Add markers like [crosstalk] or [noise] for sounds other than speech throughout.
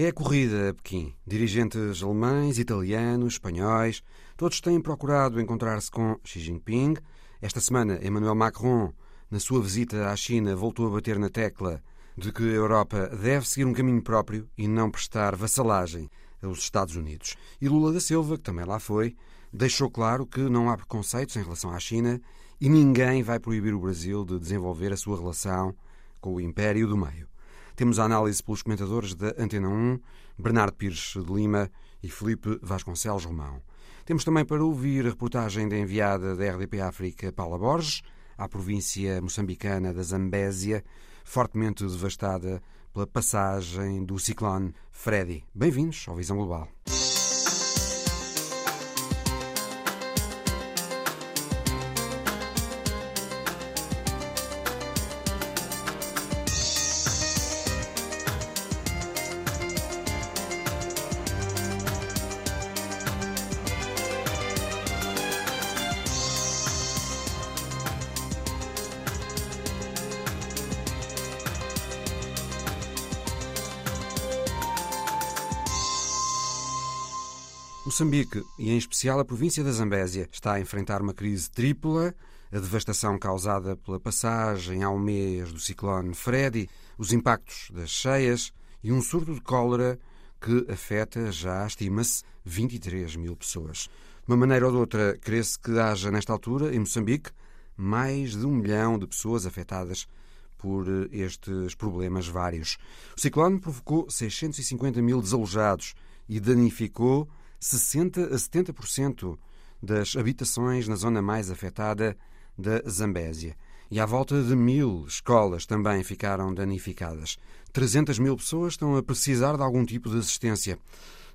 É a corrida a Pequim. Dirigentes alemães, italianos, espanhóis, todos têm procurado encontrar-se com Xi Jinping. Esta semana, Emmanuel Macron, na sua visita à China, voltou a bater na tecla de que a Europa deve seguir um caminho próprio e não prestar vassalagem aos Estados Unidos. E Lula da Silva, que também lá foi, deixou claro que não há preconceitos em relação à China e ninguém vai proibir o Brasil de desenvolver a sua relação com o Império do Meio. Temos a análise pelos comentadores da Antena 1, Bernardo Pires de Lima e Felipe Vasconcelos Romão. Temos também para ouvir a reportagem da enviada da RDP África, Paula Borges, à província moçambicana da Zambésia, fortemente devastada pela passagem do ciclone Freddy. Bem-vindos ao Visão Global. Moçambique, e em especial a província da Zambésia, está a enfrentar uma crise tripla, a devastação causada pela passagem ao mês do ciclone Freddy, os impactos das cheias e um surto de cólera que afeta já, estima-se, 23 mil pessoas. De uma maneira ou de outra, crê-se que haja, nesta altura, em Moçambique, mais de um milhão de pessoas afetadas por estes problemas vários. O ciclone provocou 650 mil desalojados e danificou 60 a 70% das habitações na zona mais afetada da Zambésia. E à volta de mil escolas também ficaram danificadas. 300 mil pessoas estão a precisar de algum tipo de assistência.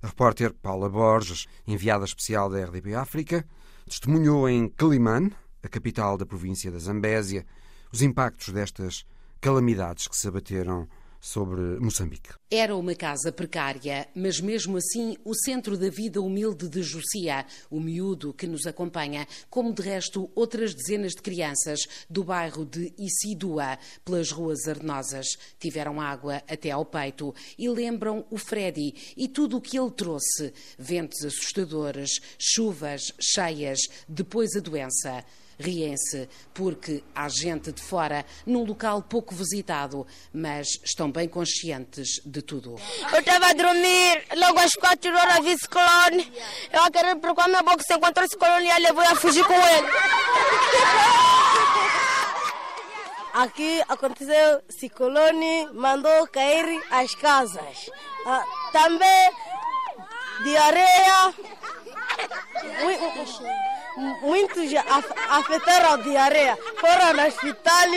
A repórter Paula Borges, enviada especial da RDP África, testemunhou em Caliman, a capital da província da Zambésia, os impactos destas calamidades que se abateram sobre Moçambique. Era uma casa precária, mas mesmo assim o centro da vida humilde de Jucia, o miúdo que nos acompanha, como de resto outras dezenas de crianças do bairro de Isidua, pelas ruas arenosas, tiveram água até ao peito e lembram o Freddy e tudo o que ele trouxe: ventos assustadores, chuvas cheias, depois a doença. Riem-se porque há gente de fora num local pouco visitado, mas estão bem conscientes de tudo. Eu estava a dormir, logo às quatro horas vi ciclone. Eu a querer procurar minha boca, se encontrou esse ciclone e levou a fugir com ele. Aqui aconteceu ciclone, mandou cair as casas. Ah, também diarreia muitos afetaram a diarreia, foram no hospital,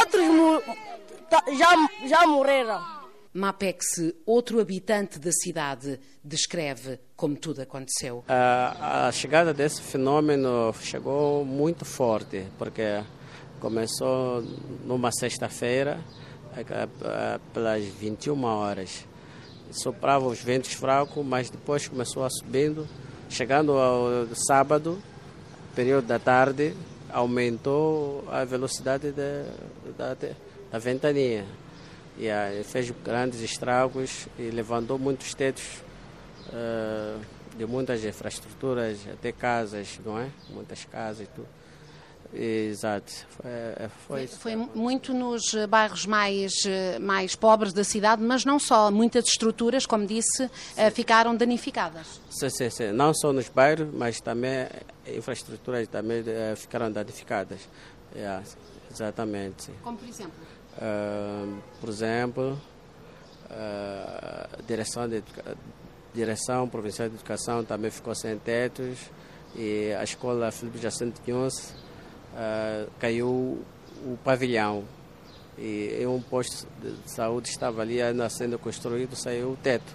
outros já, já morreram. Mapex, outro habitante da cidade, descreve como tudo aconteceu. A, a chegada desse fenômeno chegou muito forte, porque começou numa sexta-feira, pelas 21 horas. Sopravam os ventos fracos, mas depois começou a subindo Chegando ao sábado, período da tarde, aumentou a velocidade da, da, da ventania. E aí fez grandes estragos e levantou muitos tetos uh, de muitas infraestruturas, até casas, não é? Muitas casas e tudo. Exato. Foi, foi, foi, muito nos bairros mais, mais pobres da cidade, mas não só. Muitas estruturas, como disse, sim. ficaram danificadas. Sim, sim, sim. Não só nos bairros, mas também infraestruturas também eh, ficaram danificadas. Yeah, exatamente. Como por exemplo? Uh, por exemplo, uh, direção, de, direção Provincial de Educação também ficou sem tetos e a escola Filipe Jacinto Quinhos uh, caiu o pavilhão e um posto de saúde estava ali ainda sendo construído, saiu o teto.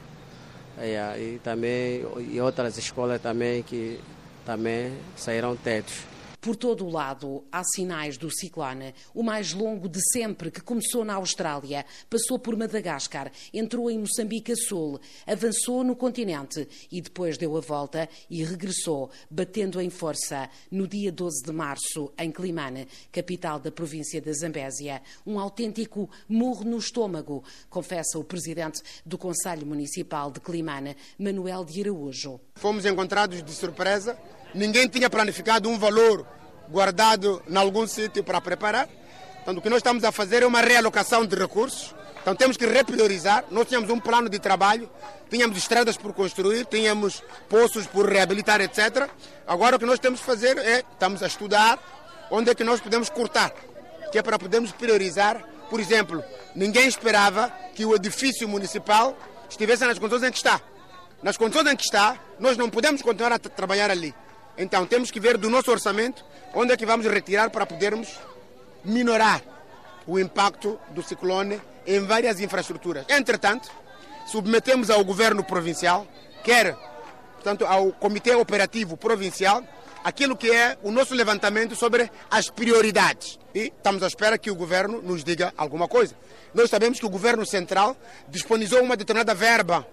E, e também e outras escolas também que também saíram tetos. Por todo o lado, há sinais do ciclone. O mais longo de sempre, que começou na Austrália, passou por Madagascar, entrou em Moçambique a sul, avançou no continente e depois deu a volta e regressou, batendo em força no dia 12 de março, em Climane, capital da província da Zambésia. Um autêntico murro no estômago, confessa o presidente do Conselho Municipal de Climane, Manuel de Araújo. Fomos encontrados de surpresa, ninguém tinha planificado um valor guardado em algum sítio para preparar. Então, o que nós estamos a fazer é uma realocação de recursos. Então, temos que repriorizar. Nós tínhamos um plano de trabalho, tínhamos estradas por construir, tínhamos poços por reabilitar, etc. Agora, o que nós temos que fazer é, estamos a estudar onde é que nós podemos cortar, que é para podermos priorizar. Por exemplo, ninguém esperava que o edifício municipal estivesse nas condições em que está. Nas condições em que está, nós não podemos continuar a trabalhar ali. Então temos que ver do nosso orçamento onde é que vamos retirar para podermos minorar o impacto do ciclone em várias infraestruturas. Entretanto, submetemos ao governo provincial, quer portanto, ao Comitê Operativo Provincial, aquilo que é o nosso levantamento sobre as prioridades. E estamos à espera que o governo nos diga alguma coisa. Nós sabemos que o governo central disponibilizou uma determinada verba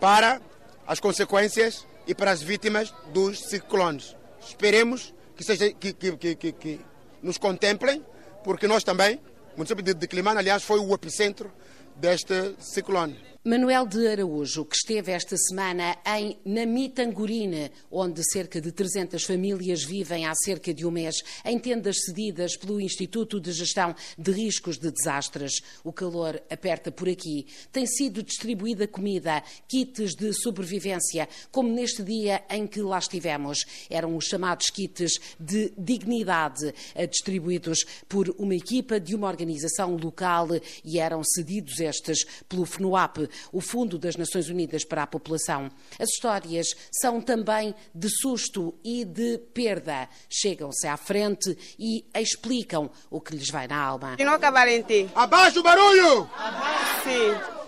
para as consequências e para as vítimas dos ciclones. Esperemos que, seja, que, que, que, que nos contemplem, porque nós também, o município de, de Climane, aliás, foi o epicentro deste ciclone. Manuel de Araújo, que esteve esta semana em Namitangurine, onde cerca de 300 famílias vivem há cerca de um mês, em tendas cedidas pelo Instituto de Gestão de Riscos de Desastres. O calor aperta por aqui. Tem sido distribuída comida, kits de sobrevivência, como neste dia em que lá estivemos. Eram os chamados kits de dignidade, distribuídos por uma equipa de uma organização local e eram cedidos estes pelo FNUAP o Fundo das Nações Unidas para a População. As histórias são também de susto e de perda. Chegam-se à frente e explicam o que lhes vai na alma. Abaixo o barulho! Sim.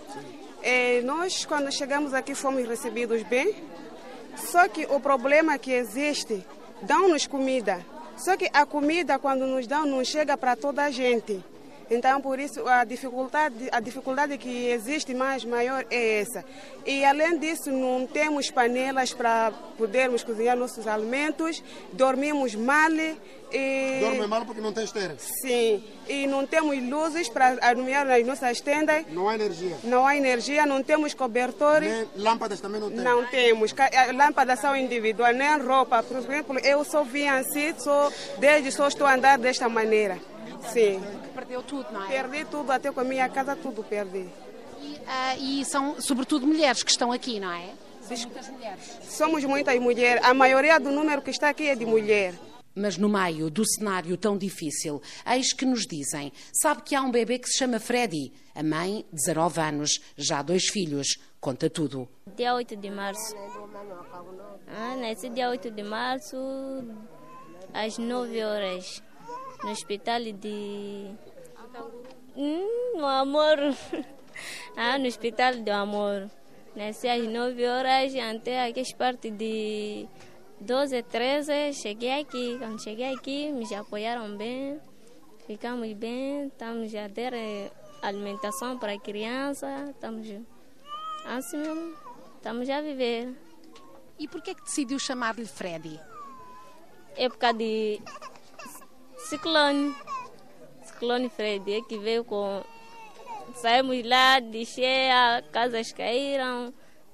É, nós, quando chegamos aqui, fomos recebidos bem. Só que o problema que existe, dão-nos comida. Só que a comida, quando nos dão, não chega para toda a gente. Então, por isso, a dificuldade, a dificuldade que existe mais maior é essa. E, além disso, não temos panelas para podermos cozinhar nossos alimentos, dormimos mal. E... Dorme mal porque não tem esteira? Sim. E não temos luzes para alumiar nas nossas tendas. Não há energia? Não há energia, não temos cobertores. Nem lâmpadas também não tem? Não temos. Lâmpadas são individuais, nem roupa. Por exemplo, eu só vim assim, só, desde só estou a andar desta maneira. Sim. Perdeu tudo, não é? Perdi tudo, até com a minha casa tudo perdi. E, uh, e são sobretudo mulheres que estão aqui, não é? São muitas mulheres. Somos muitas mulheres. A maioria do número que está aqui é de mulher. Mas no meio do cenário tão difícil, eis que nos dizem: sabe que há um bebê que se chama Freddy. A mãe, 19 anos, já dois filhos. Conta tudo. Dia 8 de março. Ah, nesse dia 8 de março, às 9 horas no hospital de. Hum, no amor. [laughs] ah, no hospital do amor. Nasci às 9 horas até aqui as partes de 12, 13. Cheguei aqui. Quando cheguei aqui, me apoiaram bem. Ficamos bem. Estamos a ter alimentação para a criança. Estamos assim mesmo. Estamos a viver. E por que, é que decidiu chamar-lhe Freddy? Época de ciclone. Ciclone Freddy, que veio com. Saímos lá, descer, casas caíram.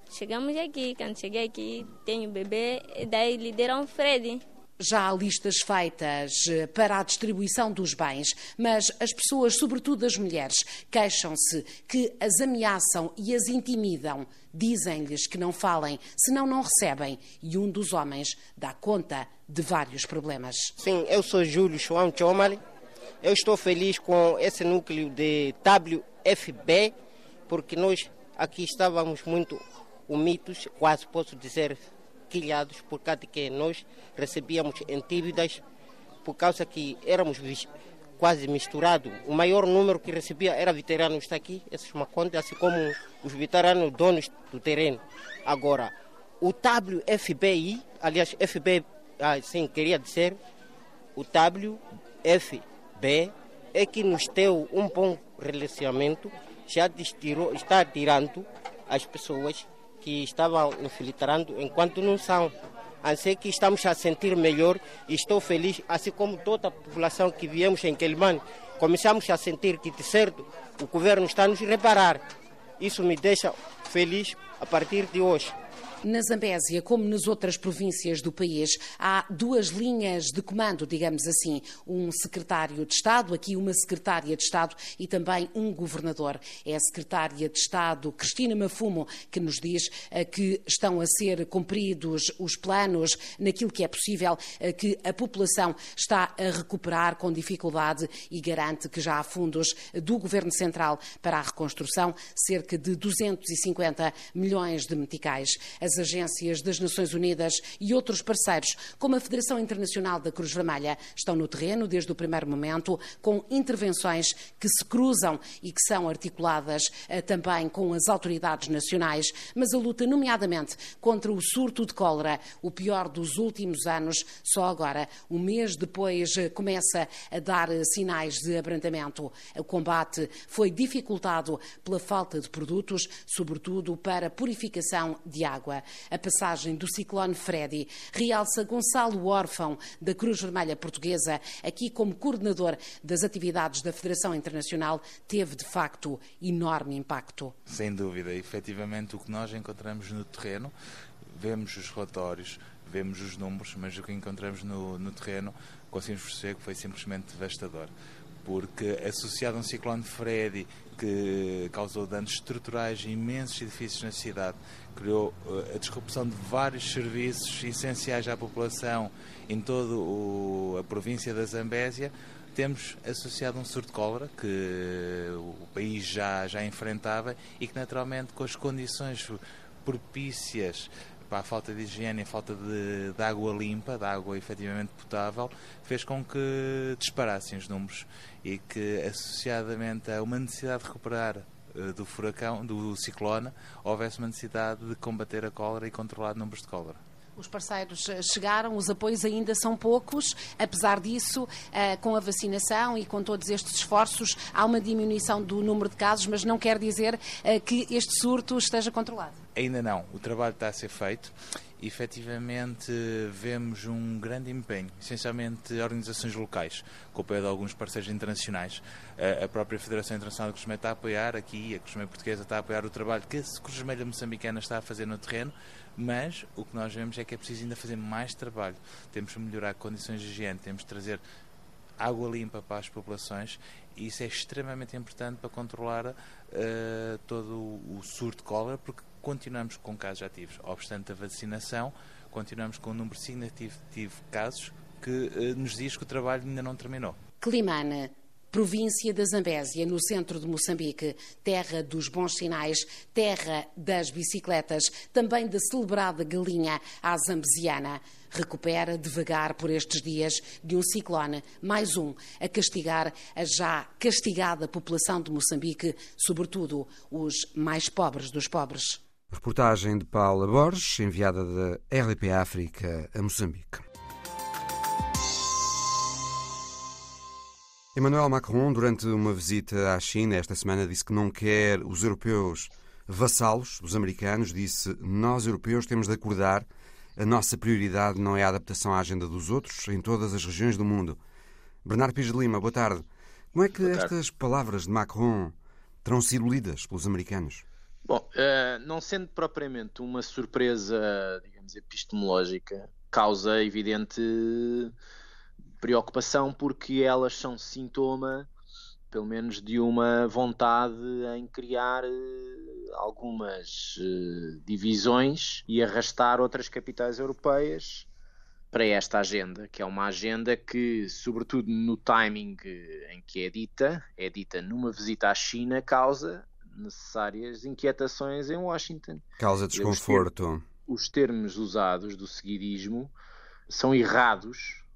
Chegamos aqui. Quando cheguei aqui, tenho bebê, e daí lhe deram Freddy. Já há listas feitas para a distribuição dos bens, mas as pessoas, sobretudo as mulheres, queixam-se que as ameaçam e as intimidam. Dizem-lhes que não falem, senão não recebem. E um dos homens dá conta de vários problemas. Sim, eu sou Júlio João Chomali. Eu estou feliz com esse núcleo de WFB, porque nós aqui estávamos muito humildes, quase posso dizer quilhados, por causa de que nós recebíamos em dívidas, por causa que éramos quase misturados. O maior número que recebia era veteranos está aqui, esses macontes, assim como os veteranos donos do terreno. Agora, o WFBI, aliás, FB, assim queria dizer, o WFB é que nos deu um bom relacionamento, já tirou, está tirando as pessoas que estavam infiltrando enquanto não são. Assim que estamos a sentir melhor e estou feliz, assim como toda a população que viemos em Quelimane, começamos a sentir que, de certo, o governo está nos reparar. Isso me deixa feliz a partir de hoje. Na Zambésia, como nas outras províncias do país, há duas linhas de comando, digamos assim. Um secretário de Estado, aqui uma secretária de Estado e também um governador. É a secretária de Estado, Cristina Mafumo, que nos diz eh, que estão a ser cumpridos os planos naquilo que é possível, eh, que a população está a recuperar com dificuldade e garante que já há fundos do Governo Central para a reconstrução, cerca de 250 milhões de meticais as agências das Nações Unidas e outros parceiros, como a Federação Internacional da Cruz Vermelha, estão no terreno desde o primeiro momento, com intervenções que se cruzam e que são articuladas eh, também com as autoridades nacionais, mas a luta, nomeadamente, contra o surto de cólera, o pior dos últimos anos, só agora, um mês depois, eh, começa a dar eh, sinais de abrandamento. O combate foi dificultado pela falta de produtos, sobretudo para purificação de água. A passagem do ciclone Freddy. Realça Gonçalo Órfão, da Cruz Vermelha Portuguesa, aqui como coordenador das atividades da Federação Internacional, teve de facto enorme impacto. Sem dúvida, efetivamente o que nós encontramos no terreno, vemos os relatórios, vemos os números, mas o que encontramos no, no terreno, conseguimos perceber que foi simplesmente devastador porque associado a um ciclone Freddy que causou danos estruturais imensos edifícios na cidade, criou eh, a disrupção de vários serviços essenciais à população em toda a província da Zambésia, temos associado um surto de cólera que o país já, já enfrentava e que naturalmente com as condições propícias para a falta de higiene, a falta de, de, água limpa, de água efetivamente potável, fez com que disparassem os números e que, associadamente a uma necessidade de recuperar uh, do furacão, do ciclone, houvesse uma necessidade de combater a cólera e controlar números de cólera. Os parceiros eh, chegaram, os apoios ainda são poucos. Apesar disso, eh, com a vacinação e com todos estes esforços, há uma diminuição do número de casos, mas não quer dizer que este surto esteja controlado. Ainda não. O trabalho está a ser feito efetivamente vemos um grande empenho, essencialmente organizações locais, com o apoio de alguns parceiros internacionais. A própria Federação Internacional de Cruz está a apoiar aqui, a Cruz Portuguesa está a apoiar o trabalho que a Cruz Vermelha Moçambicana está a fazer no terreno, mas o que nós vemos é que é preciso ainda fazer mais trabalho. Temos que melhorar condições de higiene, temos que trazer água limpa para as populações e isso é extremamente importante para controlar uh, todo o surto de cólera, porque continuamos com casos ativos. Obstante a vacinação, continuamos com um número significativo de casos que uh, nos diz que o trabalho ainda não terminou. Climana, província da Zambésia, no centro de Moçambique, terra dos bons sinais, terra das bicicletas, também da celebrada galinha à zambesiana. Recupera devagar por estes dias de um ciclone, mais um, a castigar a já castigada população de Moçambique, sobretudo os mais pobres dos pobres. Reportagem de Paula Borges, enviada da RDP África a Moçambique. Emmanuel Macron, durante uma visita à China esta semana, disse que não quer os europeus vassalos dos americanos. Disse: Nós, europeus, temos de acordar. A nossa prioridade não é a adaptação à agenda dos outros em todas as regiões do mundo. Bernardo Pires de Lima, boa tarde. Como é que estas palavras de Macron terão sido lidas pelos americanos? Bom, uh, não sendo propriamente uma surpresa, digamos, epistemológica, causa evidente preocupação porque elas são sintoma, pelo menos, de uma vontade em criar uh, algumas uh, divisões e arrastar outras capitais europeias para esta agenda, que é uma agenda que, sobretudo no timing em que é dita, é dita numa visita à China, causa necessárias inquietações em Washington. Causa desconforto. Os termos usados do seguidismo são errados, eh,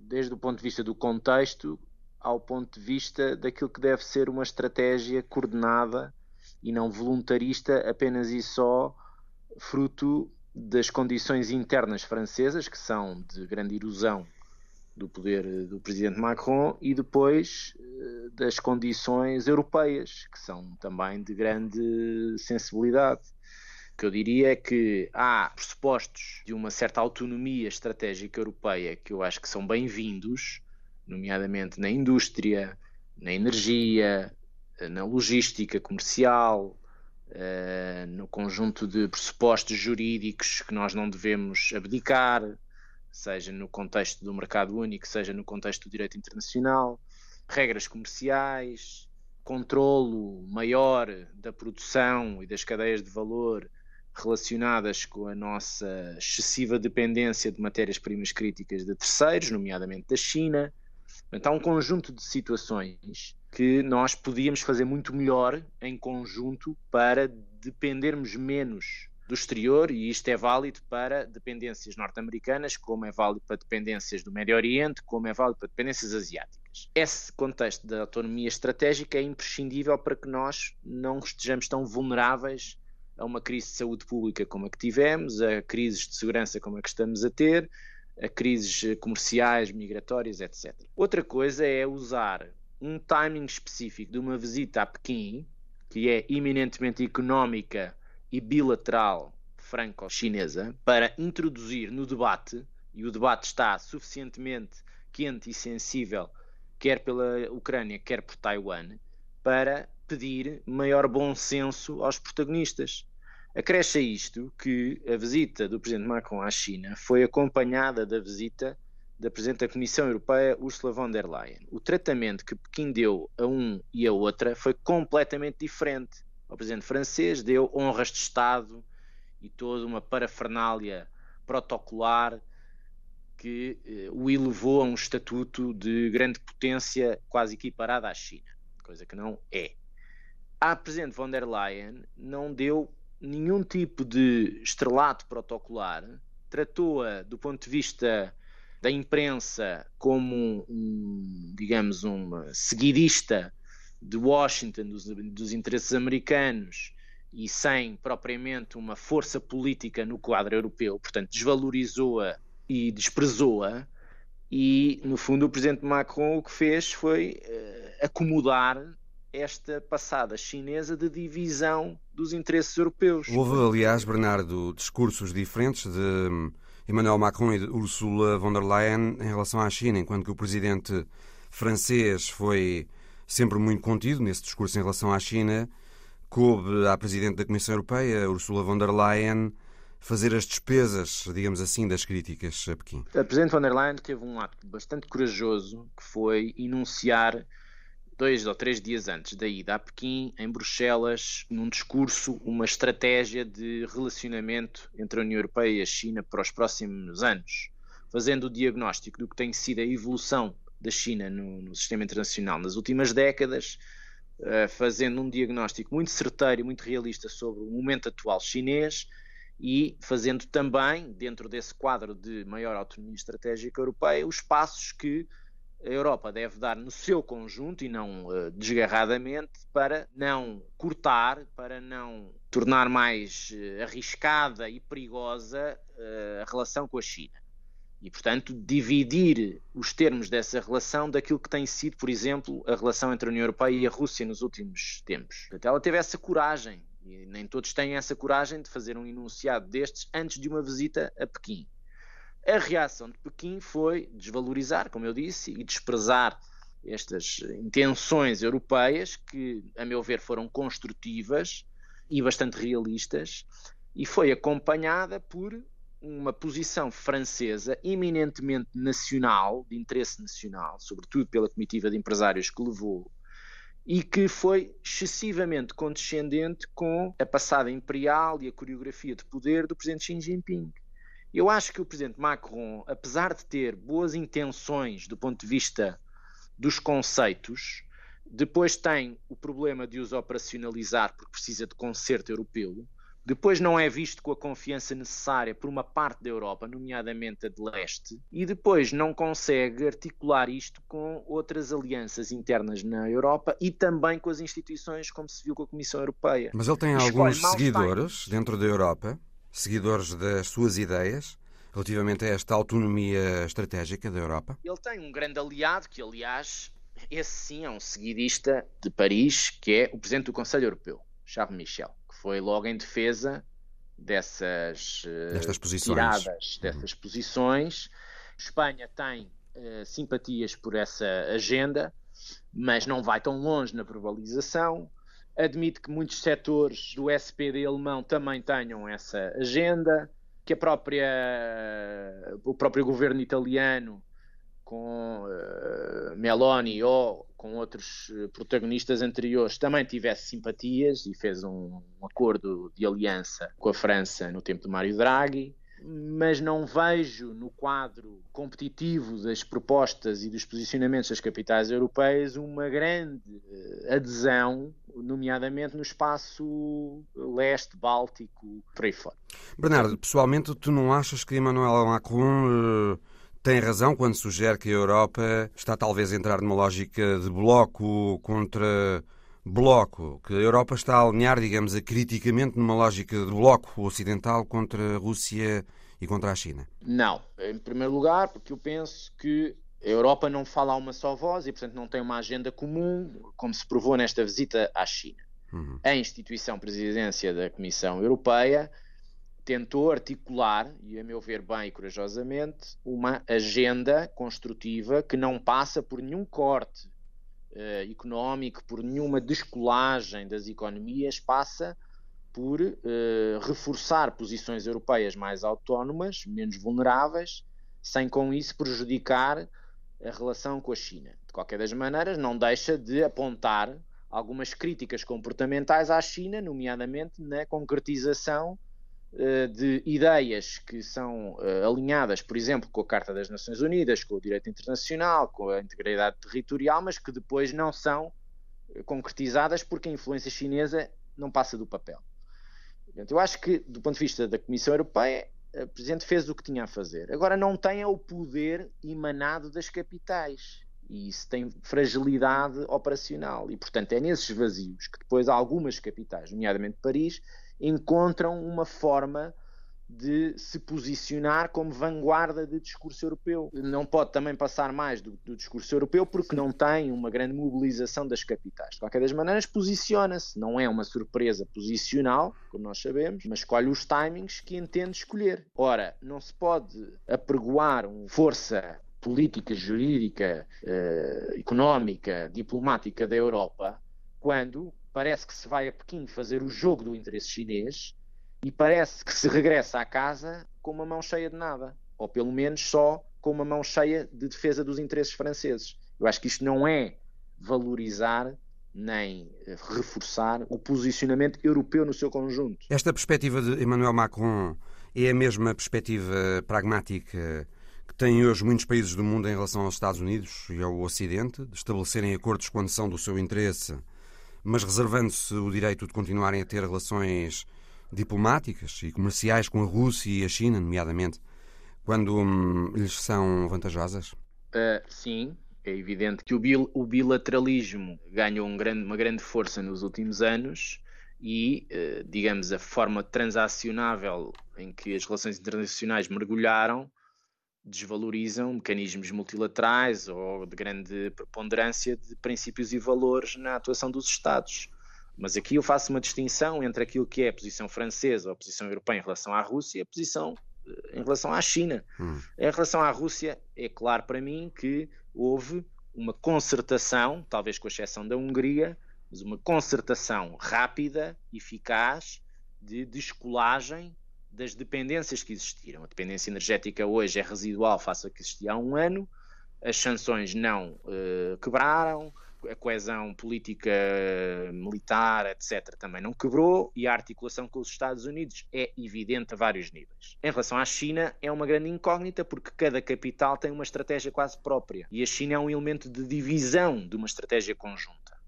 desde o ponto de vista do contexto ao ponto de vista daquilo que deve ser uma estratégia coordenada e não voluntarista apenas e só fruto das condições internas francesas, que são de grande erosão do poder do presidente Macron e depois das condições europeias, que são também de grande sensibilidade. Que eu diria é que há pressupostos de uma certa autonomia estratégica europeia que eu acho que são bem-vindos, nomeadamente na indústria, na energia, na logística comercial, eh, no conjunto de pressupostos jurídicos que nós não devemos abdicar, seja no contexto do mercado único, seja no contexto do direito internacional regras comerciais, controlo maior da produção e das cadeias de valor relacionadas com a nossa excessiva dependência de matérias-primas críticas de terceiros, nomeadamente da China. Então, há um conjunto de situações que nós podíamos fazer muito melhor em conjunto para dependermos menos do exterior, e isto é válido para dependências norte-americanas, como é válido para dependências do Médio Oriente, como é válido para dependências asiáticas. Esse contexto da autonomia estratégica é imprescindível para que nós não estejamos tão vulneráveis a uma crise de saúde pública como a que tivemos, a crises de segurança como a que estamos a ter, a crises comerciais, migratórias, etc. Outra coisa é usar um timing específico de uma visita a Pequim, que é eminentemente económica e bilateral franco-chinesa para introduzir no debate, e o debate está suficientemente quente e sensível, quer pela Ucrânia, quer por Taiwan, para pedir maior bom senso aos protagonistas. Acresce a isto que a visita do Presidente Macron à China foi acompanhada da visita da Presidente da Comissão Europeia, Ursula von der Leyen. O tratamento que Pequim deu a um e a outra foi completamente diferente ao presidente francês, deu honras de Estado e toda uma parafernália protocolar que eh, o elevou a um estatuto de grande potência quase equiparada à China, coisa que não é. A presidente von der Leyen não deu nenhum tipo de estrelato protocolar, tratou-a do ponto de vista da imprensa como um, digamos, uma seguidista de Washington, dos, dos interesses americanos e sem propriamente uma força política no quadro europeu, portanto, desvalorizou-a e desprezou-a. E, no fundo, o presidente Macron o que fez foi uh, acomodar esta passada chinesa de divisão dos interesses europeus. Houve, aliás, Bernardo, discursos diferentes de Emmanuel Macron e de Ursula von der Leyen em relação à China, enquanto que o presidente francês foi sempre muito contido nesse discurso em relação à China, coube à Presidente da Comissão Europeia, Ursula von der Leyen, fazer as despesas, digamos assim, das críticas a Pequim. A Presidente von der Leyen teve um ato bastante corajoso, que foi enunciar dois ou três dias antes da ida a Pequim, em Bruxelas, num discurso, uma estratégia de relacionamento entre a União Europeia e a China para os próximos anos, fazendo o diagnóstico do que tem sido a evolução da China no, no sistema internacional nas últimas décadas, uh, fazendo um diagnóstico muito certeiro e muito realista sobre o momento atual chinês e fazendo também, dentro desse quadro de maior autonomia estratégica europeia, os passos que a Europa deve dar no seu conjunto e não uh, desgarradamente para não cortar, para não tornar mais uh, arriscada e perigosa uh, a relação com a China e, portanto, dividir os termos dessa relação daquilo que tem sido, por exemplo, a relação entre a União Europeia e a Rússia nos últimos tempos. Portanto, ela teve essa coragem, e nem todos têm essa coragem de fazer um enunciado destes antes de uma visita a Pequim. A reação de Pequim foi desvalorizar, como eu disse, e desprezar estas intenções europeias que, a meu ver, foram construtivas e bastante realistas, e foi acompanhada por uma posição francesa eminentemente nacional, de interesse nacional, sobretudo pela comitiva de empresários que levou, e que foi excessivamente condescendente com a passada imperial e a coreografia de poder do presidente Xi Jinping. Eu acho que o presidente Macron, apesar de ter boas intenções do ponto de vista dos conceitos, depois tem o problema de os operacionalizar porque precisa de concerto europeu. Depois não é visto com a confiança necessária por uma parte da Europa, nomeadamente a de leste, e depois não consegue articular isto com outras alianças internas na Europa e também com as instituições, como se viu com a Comissão Europeia. Mas ele tem alguns seguidores dentro da Europa, seguidores das suas ideias, relativamente a esta autonomia estratégica da Europa? Ele tem um grande aliado, que aliás, esse sim é um seguidista de Paris, que é o Presidente do Conselho Europeu, Charles Michel, que foi logo em defesa dessas eh, Destas posições. tiradas, dessas uhum. posições. Espanha tem uh, simpatias por essa agenda, mas não vai tão longe na verbalização. Admite que muitos setores do SPD alemão também tenham essa agenda, que a própria, o próprio governo italiano com uh, Meloni ou com outros eh, protagonistas anteriores também tivesse simpatias e fez um, um, acordo de aliança com a França no tempo de Mário Draghi, mas não vejo no quadro competitivo das propostas e dos posicionamentos das capitais europeias uma grande uh, adesão, nomeadamente no espaço leste, báltico, por aí fora. Bernardo, pessoalmente, tu não achas que Emmanuel Macron uh tem razão quando sugere que a Europa está talvez a entrar numa lógica de bloco contra bloco, que a Europa está a alinhar, digamos, acriticamente numa lógica de bloco ocidental contra a Rússia e contra a China? Não. Em primeiro lugar, porque eu penso que a Europa não fala a uma só voz e, portanto, não tem uma agenda comum, como se provou nesta visita à China. Uhum. A instituição presidência da Comissão Europeia tentou articular, e a meu ver bem e corajosamente, uma agenda construtiva que não passa por nenhum corte uh, económico, por nenhuma descolagem das economias, passa por uh, reforçar posições europeias mais autónomas, menos vulneráveis, sem com isso prejudicar a relação com a China. De qualquer das maneiras, não deixa de apontar algumas críticas comportamentais à China, nomeadamente na concretização eh, de ideias que são uh, alinhadas, por exemplo, com a Carta das Nações Unidas, com o direito internacional, com a integridade territorial, mas que depois não são eh, concretizadas porque a influência chinesa não passa do papel. Eu acho que, do ponto de vista da Comissão Europeia, o Presidente fez o que tinha a fazer. Agora, não tem o poder emanado das capitais. E isso tem fragilidade operacional. E, portanto, é nesses vazios que depois algumas capitais, nomeadamente Paris, encontram uma forma de se posicionar como vanguarda de discurso europeu. Não pode também passar mais do, do, discurso europeu porque não tem uma grande mobilização das capitais. De qualquer das maneiras, posiciona-se. Não é uma surpresa posicional, como nós sabemos, mas escolhe os timings que entende escolher. Ora, não se pode apregoar uma força política, jurídica, eh, económica, diplomática da Europa quando parece que se vai a Pequim fazer o jogo do interesse chinês e parece que se regressa à casa com uma mão cheia de nada, ou pelo menos só com uma mão cheia de defesa dos interesses franceses. Eu acho que isto não é valorizar nem eh, reforçar o posicionamento europeu no seu conjunto. Esta perspectiva de Emmanuel Macron é a mesma perspectiva pragmática que têm hoje muitos países do mundo em relação aos Estados Unidos e ao Ocidente, de estabelecerem acordos quando são do seu interesse mas reservando-se o direito de continuarem a ter relações diplomáticas e comerciais com a Rússia e a China, nomeadamente, quando hum, lhes são vantajosas? Uh, sim, é evidente que o, bil o bilateralismo ganhou um grande, uma grande força nos últimos anos e, uh, digamos, a forma transacionável em que as relações internacionais mergulharam desvalorizam mecanismos multilaterais ou de grande preponderância de princípios e valores na atuação dos Estados. Mas aqui eu faço uma distinção entre aquilo que é a posição francesa ou a posição europeia em relação à Rússia e a posição eh, em relação à China. Hum. Em relação à Rússia, é claro para mim que houve uma concertação, talvez com exceção da Hungria, mas uma concertação rápida, eficaz, de descolagem das dependências que existiram. A dependência energética hoje é residual face a que existia há um ano, as sanções não uh, quebraram, a coesão política, militar, etc., também não quebrou e a articulação com os Estados Unidos é evidente a vários níveis. Em relação à China, é uma grande incógnita porque cada capital tem uma estratégia quase própria e a China é um elemento de divisão de uma estratégia conjunta.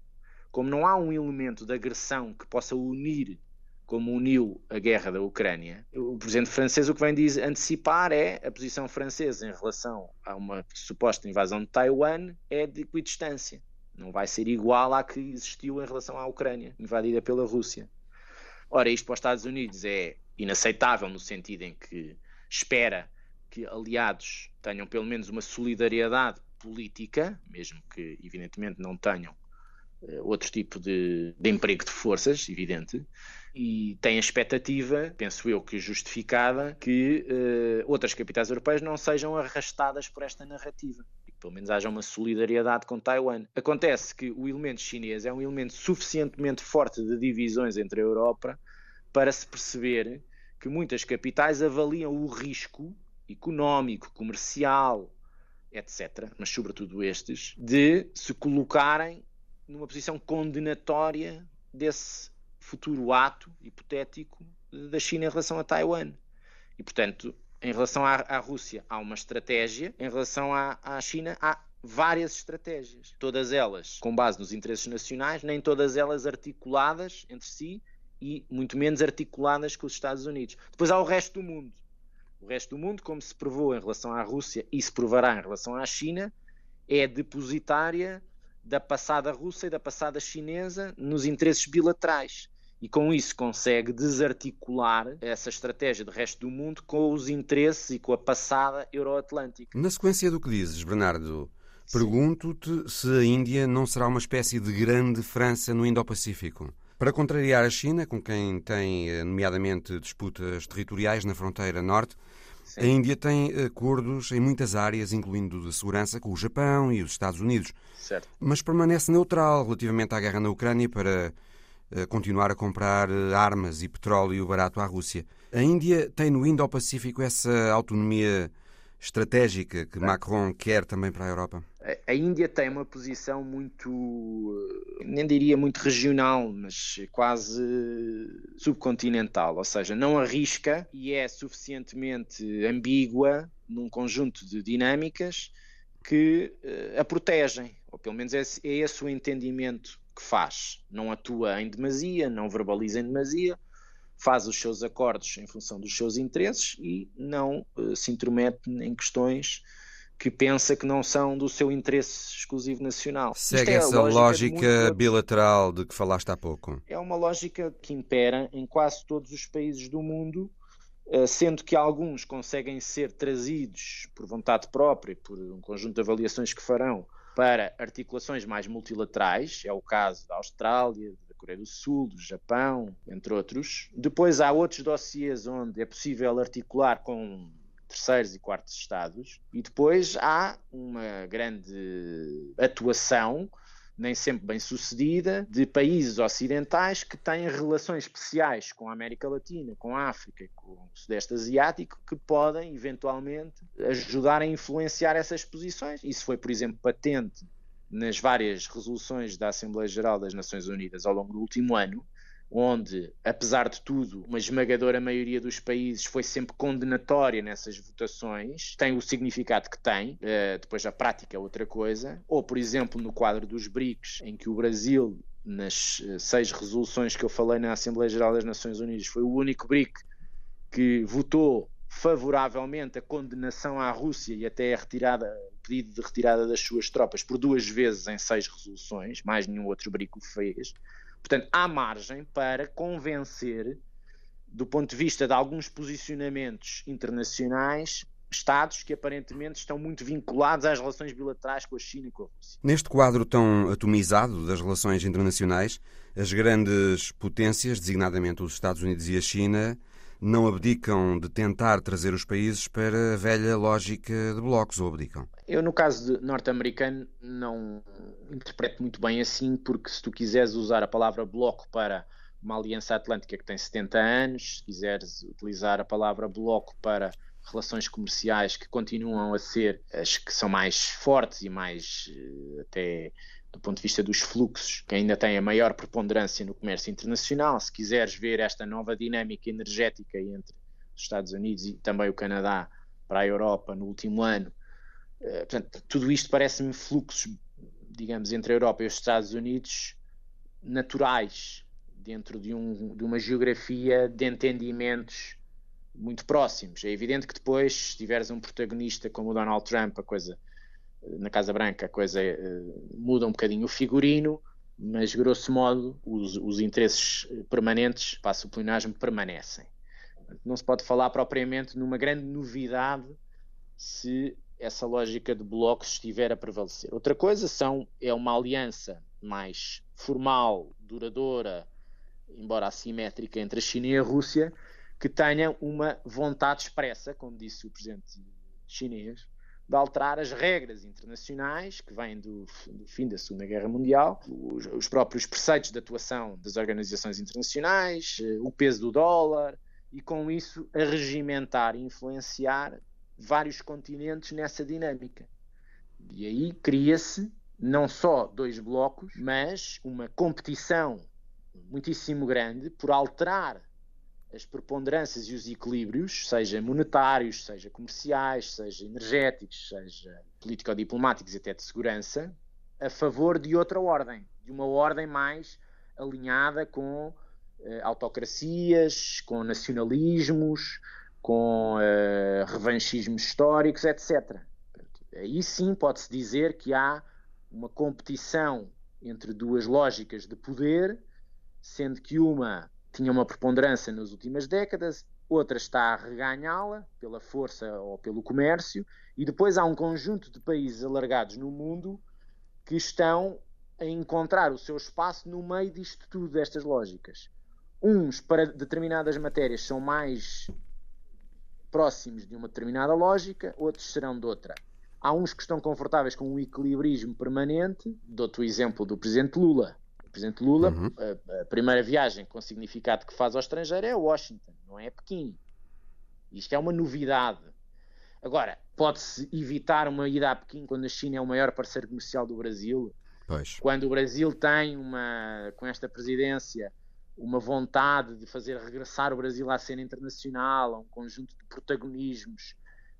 Como não há um elemento de agressão que possa unir como uniu a guerra da Ucrânia, o presidente francês o que vem diz, antecipar é a posição francesa em relação a uma suposta invasão de Taiwan é de equidistância. Não vai ser igual à que existiu em relação à Ucrânia, invadida pela Rússia. Ora, isto para os Estados Unidos é inaceitável no sentido em que espera que aliados tenham pelo menos uma solidariedade política, mesmo que evidentemente não tenham uh, outro tipo de, de emprego de forças, evidente, e tem a expectativa, penso eu que justificada, que uh, outras capitais europeias não sejam arrastadas por esta narrativa. Pelo menos haja uma solidariedade com Taiwan. Acontece que o elemento chinês é um elemento suficientemente forte de divisões entre a Europa para se perceber que muitas capitais avaliam o risco económico, comercial, etc., mas sobretudo estes, de se colocarem numa posição condenatória desse futuro ato hipotético da China em relação a Taiwan. E, portanto, em relação à, à Rússia há uma estratégia, em relação à, à China há várias estratégias. Todas elas com base nos interesses nacionais, nem todas elas articuladas entre si e muito menos articuladas com os Estados Unidos. Depois há o resto do mundo. O resto do mundo, como se provou em relação à Rússia e se provará em relação à China, é depositária da passada russa e da passada chinesa nos interesses bilaterais e com isso consegue desarticular essa estratégia do resto do mundo com os interesses e com a passada euroatlântica. Na sequência do que dizes, Bernardo, pergunto-te se a Índia não será uma espécie de grande França no Indo-Pacífico. Para contrariar a China, com quem tem, eh, nomeadamente, disputas territoriais na fronteira norte, Sim. a Índia tem acordos em muitas áreas, incluindo de segurança, com o Japão e os Estados Unidos. Certo. Mas permanece neutral relativamente à guerra na Ucrânia para continuar a comprar eh, armas e petróleo barato à Rússia. A Índia tem no Indo-Pacífico essa autonomia estratégica que Macron quer também para a Europa? A Índia tem uma posição muito, eh, nem diria muito regional, mas quase subcontinental, ou seja, não arrisca e é suficientemente ambígua num conjunto de dinâmicas que uh, a protegem, ou pelo menos é esse o entendimento que faz. Não atua em demasia, não verbaliza em demasia, faz os seus acordos em função dos seus interesses e não uh, se intromete em questões que pensa que não são do seu interesse exclusivo nacional. Segue é essa lógica, lógica de bilateral de que falaste há pouco. É uma lógica que impera em quase todos os países do mundo, eh, sendo que alguns conseguem ser trazidos por vontade própria, por um conjunto de avaliações que farão, para articulações mais multilaterais, é o caso da Austrália, da Coreia do Sul, do Japão, entre outros. Depois há outros dossiês onde é possível articular com terceiros e quartos estados. E depois há uma grande atuação nem sempre bem sucedida, de países ocidentais que têm relações especiais com a América Latina, com a África, com o Sudeste Asiático, que podem eventualmente ajudar a influenciar essas posições. Isso foi, por exemplo, patente nas várias resoluções da Assembleia Geral das Nações Unidas ao longo do último ano, onde, apesar de tudo, uma esmagadora maioria dos países foi sempre condenatória nessas votações, tem o significado que tem, uh, depois a prática é outra coisa. Ou, por exemplo, no quadro dos BRICS, em que o Brasil, nas uh, seis resoluções que eu falei na Assembleia Geral das Nações Unidas, foi o único BRIC que votou favoravelmente a condenação à Rússia e até a retirada, o pedido de retirada das suas tropas por duas vezes em seis resoluções, mais nenhum outro BRIC o fez. Portanto, há margem para convencer, do ponto de vista de alguns posicionamentos internacionais, Estados que aparentemente estão muito vinculados às relações bilaterais com a China e com a Rússia. Neste quadro tão atomizado das relações internacionais, as grandes potências, designadamente os Estados Unidos e a China, não abdicam de tentar trazer os países para a velha lógica de blocos, ou abdicam? Eu, no caso norte-americano, não interpreto muito bem assim, porque se tu quiseres usar a palavra bloco para uma aliança atlântica que tem 70 anos, se quiseres utilizar a palavra bloco para relações comerciais que continuam a ser as que são mais fortes e mais eh, até do ponto de vista dos fluxos, que ainda têm a maior preponderância no comércio internacional. Se quiseres ver esta nova dinâmica energética entre os Estados Unidos e também o Canadá para a Europa no último ano, eh, portanto, tudo isto parece-me fluxos, digamos, entre a Europa e os Estados Unidos naturais, dentro de, um, de uma geografia de entendimentos muito próximos. É evidente que depois, se tiveres um protagonista como o Donald Trump, a coisa na Casa Branca a coisa uh, muda um bocadinho o figurino, mas grosso modo os, os interesses permanentes, passo o plenasmo, permanecem. Não se pode falar propriamente numa grande novidade se essa lógica de blocos estiver a prevalecer. Outra coisa são, é uma aliança mais formal, duradoura, embora assimétrica, entre a China e a Rússia, que tenha uma vontade expressa, como disse o presidente chinês, de alterar as regras internacionais que vêm do, do fim da Segunda Guerra Mundial, os, os, próprios preceitos de atuação das organizações internacionais, eh, o peso do dólar, e com isso a regimentar e influenciar vários continentes nessa dinâmica. E aí cria-se não só dois blocos, mas uma competição muitíssimo grande por alterar as preponderâncias e os equilíbrios, seja monetários, seja comerciais, seja energéticos, seja político-diplomáticos e até de segurança, a favor de outra ordem, de uma ordem mais alinhada com eh, autocracias, com nacionalismos, com uh, revanchismos históricos, etc. Aí sim pode-se dizer que há uma competição entre duas lógicas de poder, sendo que uma tinha uma preponderância nas últimas décadas, outra está a reganhá-la pela força ou pelo comércio, e depois há um conjunto de países alargados no mundo que estão a encontrar o seu espaço no meio disto tudo, destas lógicas. Uns, para determinadas matérias, são mais próximos de uma determinada lógica, outros serão de outra. Há uns que estão confortáveis com um equilibrismo permanente. Dou-te o exemplo do Presidente Lula. Presidente Lula, uhum. a, a, primeira viagem com significado que faz ao estrangeiro é Washington, não é Pequim. Isto é uma novidade. Agora, pode-se evitar uma ida a Pequim quando a China é o maior parceiro comercial do Brasil? Pois. Quando o Brasil tem uma, com esta presidência, uma vontade de fazer regressar o Brasil à cena internacional, a um conjunto de protagonismos,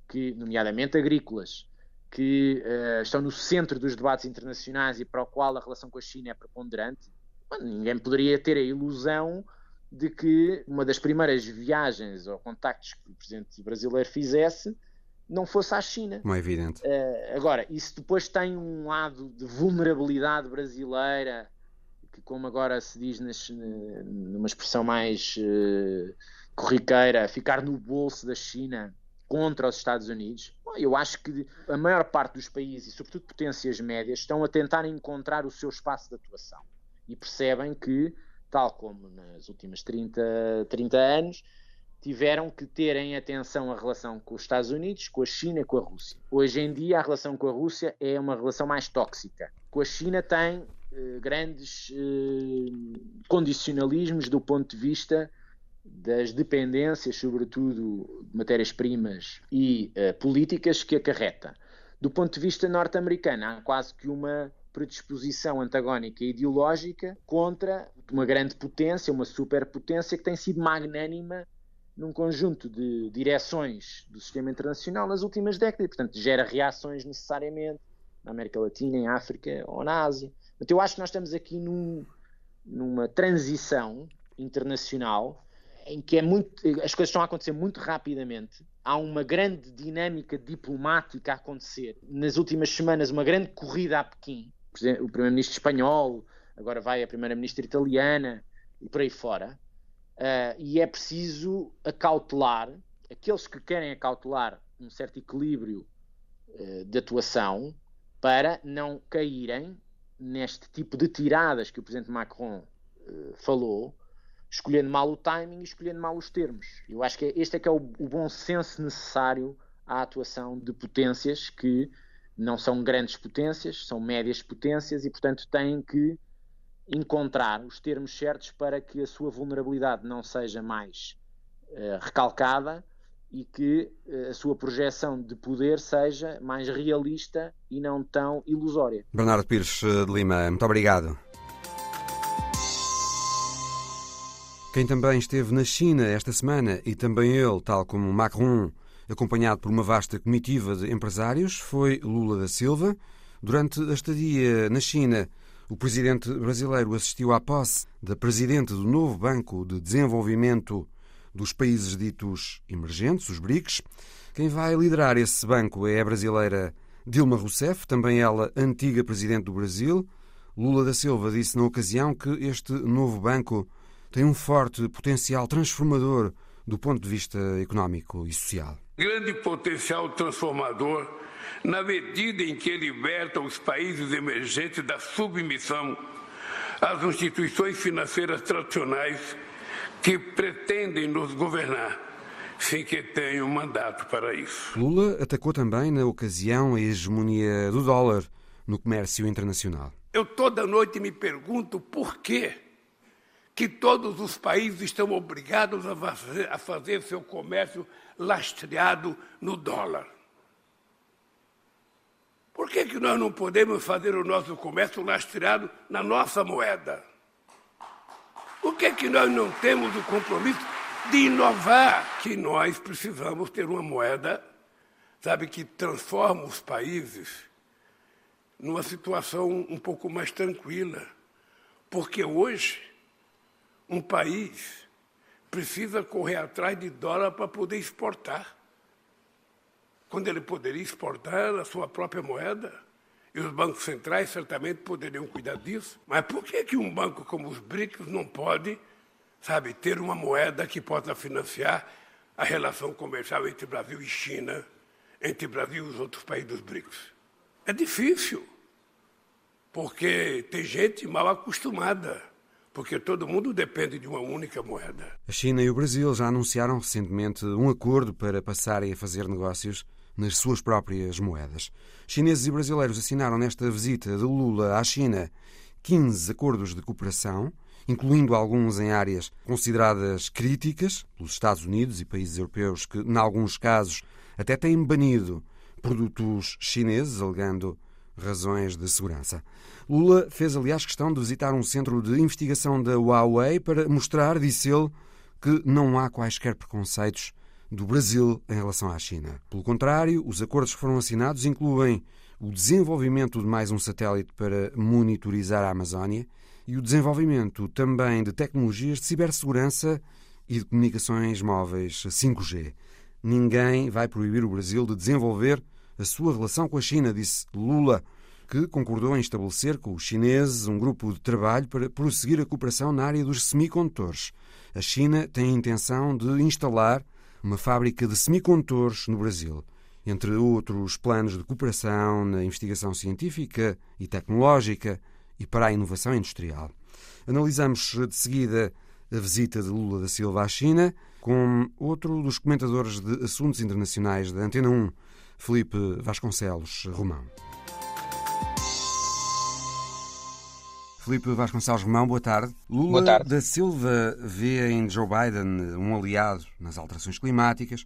que, nomeadamente agrícolas, que uh, estão no centro dos debates internacionais e para o qual a relação com a China é preponderante, ninguém poderia ter a ilusão de que uma das primeiras viagens ou contactos que o presidente brasileiro fizesse não fosse à China. Não é evidente. Uh, agora, isso depois tem um lado de vulnerabilidade brasileira que como agora se diz nas, numa expressão mais uh, corriqueira, ficar no bolso da China contra os Estados Unidos, eu acho que a maior parte dos países, e sobretudo potências médias, estão a tentar encontrar o seu espaço de atuação e percebem que, tal como nas últimas 30, 30 anos, tiveram que ter em atenção a relação com os Estados Unidos, com a China com a Rússia. Hoje em dia, a relação com a Rússia é uma relação mais tóxica. Com a China tem eh, grandes eh, condicionalismos do ponto de vista das dependências, sobretudo de matérias-primas e uh, políticas que acarreta. Do ponto de vista norte-americano, há quase que uma predisposição antagónica e ideológica contra uma grande potência, uma superpotência que tem sido magnânima num conjunto de direções do sistema internacional nas últimas décadas. Portanto, gera reações necessariamente na América Latina, em África ou na Ásia. Portanto, eu acho que nós estamos aqui num, numa transição internacional em que é muito, as coisas estão a acontecer muito rapidamente. Há uma grande dinâmica diplomática a acontecer. Nas últimas semanas, uma grande corrida a Pequim. O primeiro-ministro espanhol, agora vai a primeira-ministra italiana e por aí fora. Uh, e é preciso acautelar, aqueles que querem acautelar um certo equilíbrio uh, de atuação, para não caírem neste tipo de tiradas que o presidente Macron uh, falou, escolhendo mal o timing e escolhendo mal os termos. Eu acho que é, este é que é o, o bom senso necessário à atuação de potências que não são grandes potências, são médias potências e, portanto, têm que encontrar os termos certos para que a sua vulnerabilidade não seja mais uh, recalcada e que uh, a sua projeção de poder seja mais realista e não tão ilusória. Bernardo Pires eh, de Lima, muito obrigado. Quem também esteve na China esta semana e também ele, tal como Macron, acompanhado por uma vasta comitiva de empresários, foi Lula da Silva. Durante a estadia na China, o presidente brasileiro assistiu à posse da presidente do novo Banco de Desenvolvimento dos países ditos emergentes, os BRICS. Quem vai liderar esse banco é a brasileira Dilma Rousseff, também ela antiga presidente do Brasil. Lula da Silva disse na ocasião que este novo banco tem um forte potencial transformador do ponto de vista económico e social. grande potencial transformador na medida em que liberta os países emergentes da submissão às instituições financeiras tradicionais que pretendem nos governar, sem que tenham mandato para isso. Lula atacou também, na ocasião, a hegemonia do dólar no comércio internacional. Eu toda noite me pergunto por quê que todos os países estão obrigados a fazer, a fazer seu comércio lastreado no dólar. Por que, que nós não podemos fazer o nosso comércio lastreado na nossa moeda? Por que, que nós não temos o compromisso de inovar? Que nós precisamos ter uma moeda, sabe, que transforma os países numa situação um pouco mais tranquila. Porque hoje, um país precisa correr atrás de dólar para poder exportar quando ele poderia exportar a sua própria moeda. E os bancos centrais certamente poderiam cuidar disso. Mas por que, que um banco como os BRICS não pode, sabe, ter uma moeda que possa financiar a relação comercial entre Brasil e China, entre Brasil e os outros países dos BRICS? É difícil, porque tem gente mal acostumada porque todo mundo depende de uma única moeda. A China e o Brasil já anunciaram recentemente um acordo para passarem a fazer negócios nas suas próprias moedas. Chineses e brasileiros assinaram nesta visita de Lula à China 15 acordos de cooperação, incluindo alguns em áreas consideradas críticas pelos Estados Unidos e países europeus que, em alguns casos, até têm banido produtos chineses, alegando razões de segurança. Lula fez, aliás, questão de visitar um centro de investigação da Huawei para mostrar, disse ele, que não há quaisquer preconceitos do Brasil em relação à China. Pelo contrário, os acordos que foram assinados incluem o desenvolvimento de mais um satélite para monitorizar a Amazónia e o desenvolvimento também de tecnologias de cibersegurança e de comunicações móveis 5G. Ninguém vai proibir o Brasil de desenvolver a sua relação com a China, disse Lula, que concordou em estabelecer com os chineses um grupo de trabalho para prosseguir a cooperação na área dos semicondutores. A China tem a intenção de instalar uma fábrica de semicondutores no Brasil, entre outros planos de cooperação na investigação científica e tecnológica e para a inovação industrial. Analisamos de seguida a visita de Lula da Silva à China com outro dos comentadores de assuntos internacionais da Antena 1, Felipe Vasconcelos Romão. Felipe Vasconcelos Romão, boa tarde. Lula boa tarde. da Silva vê em Joe Biden um aliado nas alterações climáticas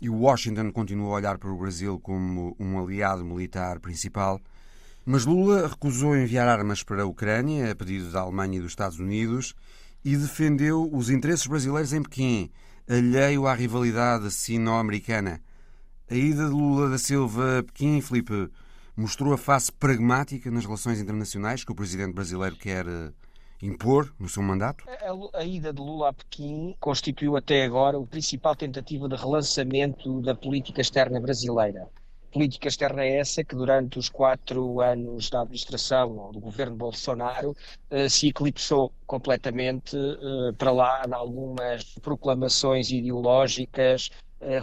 e Washington continua a olhar para o Brasil como um aliado militar principal. Mas Lula recusou enviar armas para a Ucrânia, a pedido da Alemanha e dos Estados Unidos, e defendeu os interesses brasileiros em Pequim, alheio à rivalidade sino-americana. A ida de Lula da Silva a Pequim, Felipe, mostrou a face pragmática nas relações internacionais que o presidente brasileiro quer eh, impor no seu mandato? A, a, ida de Lula a Pequim constituiu até agora o principal tentativa de relançamento da política externa brasileira. Política externa é essa que durante os quatro anos da administração do governo Bolsonaro eh, se eclipsou completamente eh, para lá de algumas proclamações ideológicas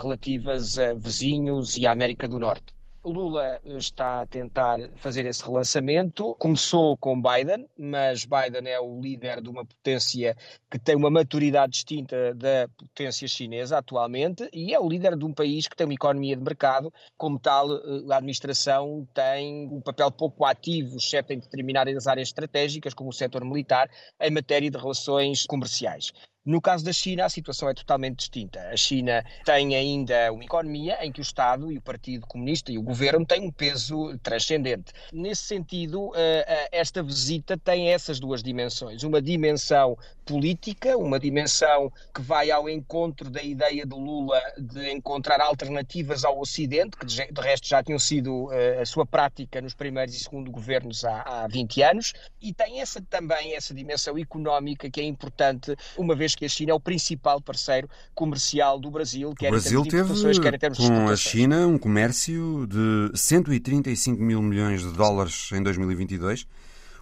relativas a vizinhos e à América do Norte. Lula está a tentar fazer esse relançamento. Começou com Biden, mas Biden é o líder de uma potência que tem uma maturidade distinta da potência chinesa atualmente e é o líder de um país que tem uma economia de mercado. Como tal, a administração tem um papel pouco ativo, exceto em determinadas áreas estratégicas, como o setor militar, em matéria de relações comerciais. No caso da China, a situação é totalmente distinta. A China tem ainda uma economia em que o Estado e o Partido Comunista e o governo têm um peso transcendente. Nesse sentido, eh, eh, esta visita tem essas duas dimensões. Uma dimensão política, uma dimensão que vai ao encontro da ideia de Lula de encontrar alternativas ao Ocidente, que de resto já tinham sido eh, a sua prática nos primeiros e segundo governos há, há 20 anos, e tem essa também essa dimensão económica que é importante, uma vez que a China é o principal parceiro comercial do Brasil, quer o Brasil em termos de teve, quer em termos com a China um comércio de 135 mil milhões de dólares em 2022.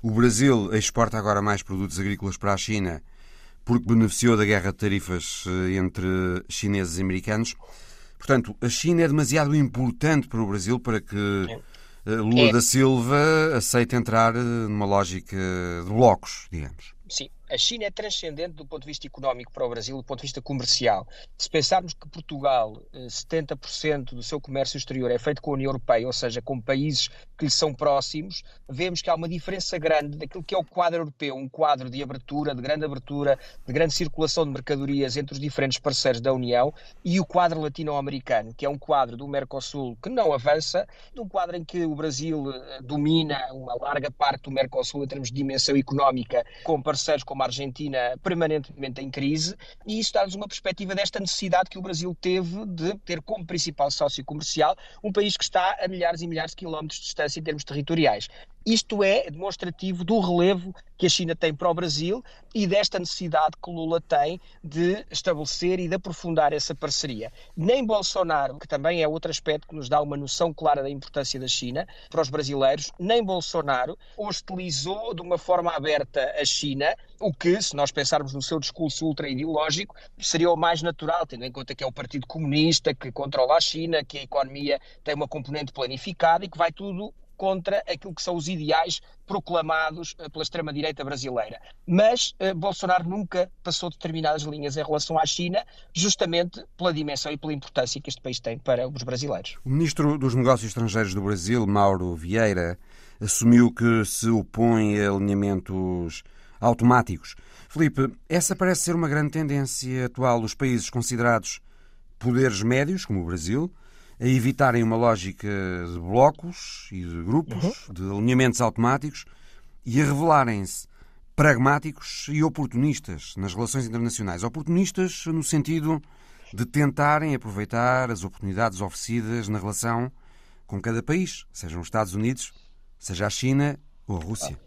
O Brasil exporta agora mais produtos agrícolas para a China porque beneficiou da guerra de tarifas eh, entre chineses e americanos. Portanto, a China é demasiado importante para o Brasil para que eh, Lula é. da Silva aceite entrar eh, numa lógica de blocos, digamos. A China é transcendente do ponto de vista económico para o Brasil, do ponto de vista comercial. Se pensarmos que Portugal, 70% eh, do seu comércio exterior é feito com a União Europeia, ou seja, com países que lhe são próximos, vemos que há uma diferença grande daquilo que é o quadro europeu, um quadro de abertura, de grande abertura, de grande circulação de mercadorias entre os diferentes parceiros da União, e o quadro latino-americano, que é um quadro do Mercosul que não avança, um quadro em que o Brasil eh, domina uma larga parte do Mercosul em termos de dimensão económica, com parceiros como como a Argentina permanentemente em crise, e isso dá-nos uma perspectiva desta necessidade que o Brasil teve de ter como principal sócio comercial um país que está a milhares e milhares de quilómetros de distância em termos territoriais. Isto é demonstrativo do relevo que a China tem para o Brasil e desta necessidade que Lula tem de estabelecer e de aprofundar essa parceria. Nem Bolsonaro, que também é outro aspecto que nos dá uma noção clara da importância da China para os brasileiros, nem Bolsonaro hostilizou de uma forma aberta a China, o que, se nós pensarmos no seu discurso ultra-ideológico, seria o mais natural, tendo em conta que é o Partido Comunista que controla a China, que a economia tem uma componente planificada e que vai tudo contra aquilo que são os ideais proclamados eh, pela extrema-direita brasileira. Mas eh, Bolsonaro nunca passou determinadas linhas em relação à China, justamente pela dimensão e pela importância que este país tem para os brasileiros. O ministro dos Negócios Estrangeiros do Brasil, Mauro Vieira, assumiu que se opõe a alinhamentos automáticos. Felipe, essa parece ser uma grande tendência atual dos países considerados poderes médios, como o Brasil, a evitarem uma lógica de blocos e de grupos, uhum. de alinhamentos automáticos e a revelarem-se pragmáticos e oportunistas nas relações internacionais. Oportunistas no sentido de tentarem aproveitar as oportunidades oferecidas na relação com cada país, sejam os Estados Unidos, seja a China ou a Rússia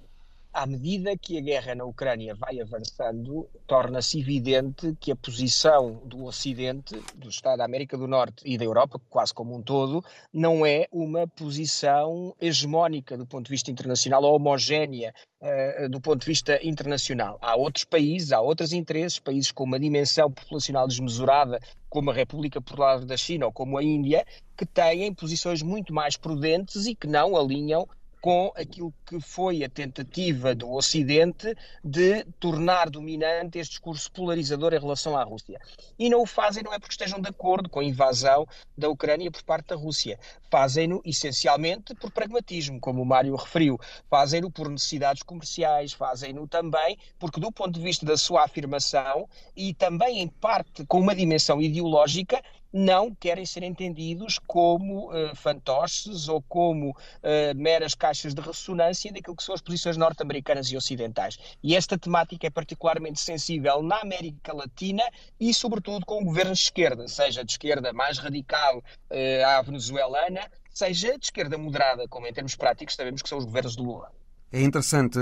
à medida que a guerra na Ucrânia vai avançando, torna-se evidente que a posição do Ocidente, do Estado da América do Norte e da Europa, quase como um todo, não é uma posição hegemónica do ponto de vista internacional ou homogénea uh, do ponto de vista internacional. Há outros países, há outros interesses, países com uma dimensão populacional desmesurada, como a República Popular da China ou como a Índia, que têm posições muito mais prudentes e que não alinham com aquilo que foi a tentativa do Ocidente de tornar dominante este discurso polarizador em relação à Rússia. E não o fazem não é porque estejam de acordo com a invasão da Ucrânia por parte da Rússia. Fazem-no essencialmente por pragmatismo, como o Mário referiu. Fazem-no por necessidades comerciais, fazem-no também porque, do ponto de vista da sua afirmação e também, em parte, com uma dimensão ideológica, não querem ser entendidos como uh, fantoches ou como uh, meras caixas de ressonância daquilo que são as posições norte-americanas e ocidentais. E esta temática é particularmente sensível na América Latina e, sobretudo, com governos de esquerda, seja de esquerda mais radical uh, à venezuelana, seja de esquerda moderada, como em termos práticos sabemos que são os governos de Lula. É interessante,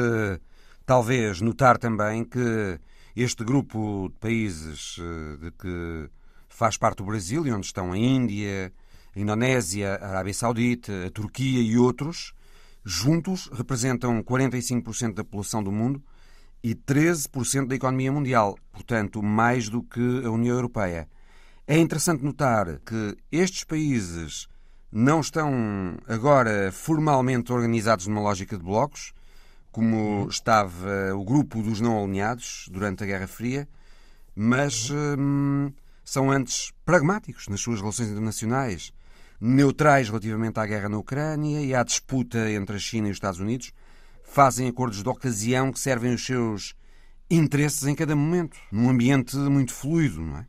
talvez, notar também que este grupo de países de que faz parte do Brasil e onde estão a Índia, a Indonésia, a Arábia Saudita, a Turquia e outros, juntos representam 45% da população do mundo e 13% da economia mundial, portanto, mais do que a União Europeia. É interessante notar que estes países não estão agora formalmente organizados numa lógica de blocos, como estava o grupo dos não alinhados durante a Guerra Fria, mas hum, são antes pragmáticos nas suas relações internacionais, neutrais relativamente à guerra na Ucrânia e à disputa entre a China e os Estados Unidos, fazem acordos de ocasião que servem os seus interesses em cada momento, num ambiente muito fluido, não é?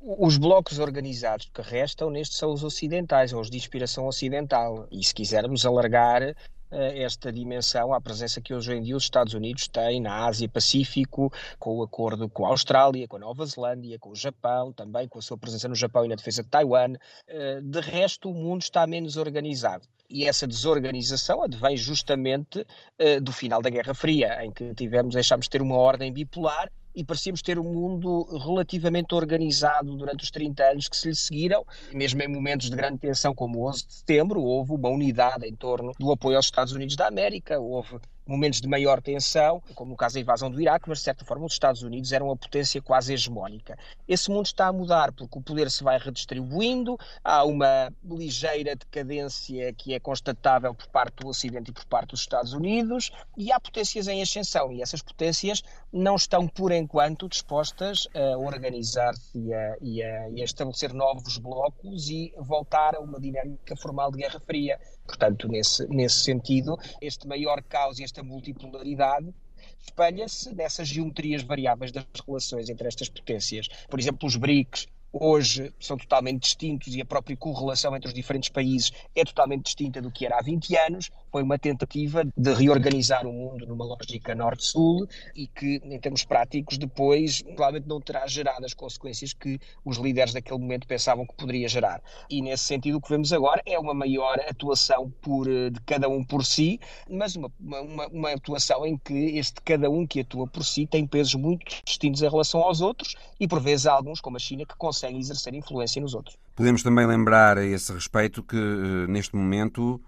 Os blocos organizados que restam nestes são os ocidentais, ou os de inspiração ocidental. E se quisermos alargar esta dimensão à presença que hoje em dia os Estados Unidos têm na Ásia-Pacífico, com o acordo com a Austrália, com a Nova Zelândia, com o Japão, também com a sua presença no Japão e na defesa de Taiwan. Eh, de resto, o mundo está menos organizado. E essa desorganização advém justamente eh, do final da Guerra Fria, em que tivemos, deixámos de ter uma ordem bipolar e parecíamos ter um mundo relativamente organizado durante os 30 anos que se lhe seguiram, mesmo em momentos de grande tensão como o 11 de setembro, houve uma unidade em torno do apoio aos Estados Unidos da América, houve momentos de maior tensão, como no caso da invasão do Iraque, mas de certa forma os Estados Unidos eram uma potência quase hegemónica. Esse mundo está a mudar porque o poder se vai redistribuindo, há uma ligeira decadência que é constatável por parte do Ocidente e por parte dos Estados Unidos, e há potências em ascensão, e essas potências não estão, por enquanto, dispostas a organizar-se e, e, e a estabelecer novos blocos e voltar a uma dinâmica formal de Guerra Fria. Portanto, nesse, nesse sentido, este maior caos e esta multipolaridade espelha-se nessas geometrias variáveis das relações entre estas potências. Por exemplo, os BRICS hoje são totalmente distintos e a própria correlação entre os diferentes países é totalmente distinta do que era há 20 anos. Foi uma tentativa de reorganizar o mundo numa lógica norte-sul e que, em termos práticos, depois provavelmente não terá gerado as consequências que os líderes daquele momento pensavam que poderia gerar. E nesse sentido, o que vemos agora é uma maior atuação por, eh, de cada um por si, mas uma, uma, uma atuação em que este cada um que atua por si tem pesos muito distintos em relação aos outros e, por vezes, há alguns, como a China, que conseguem exercer influência nos outros. Podemos também lembrar a esse respeito que, eh, neste momento,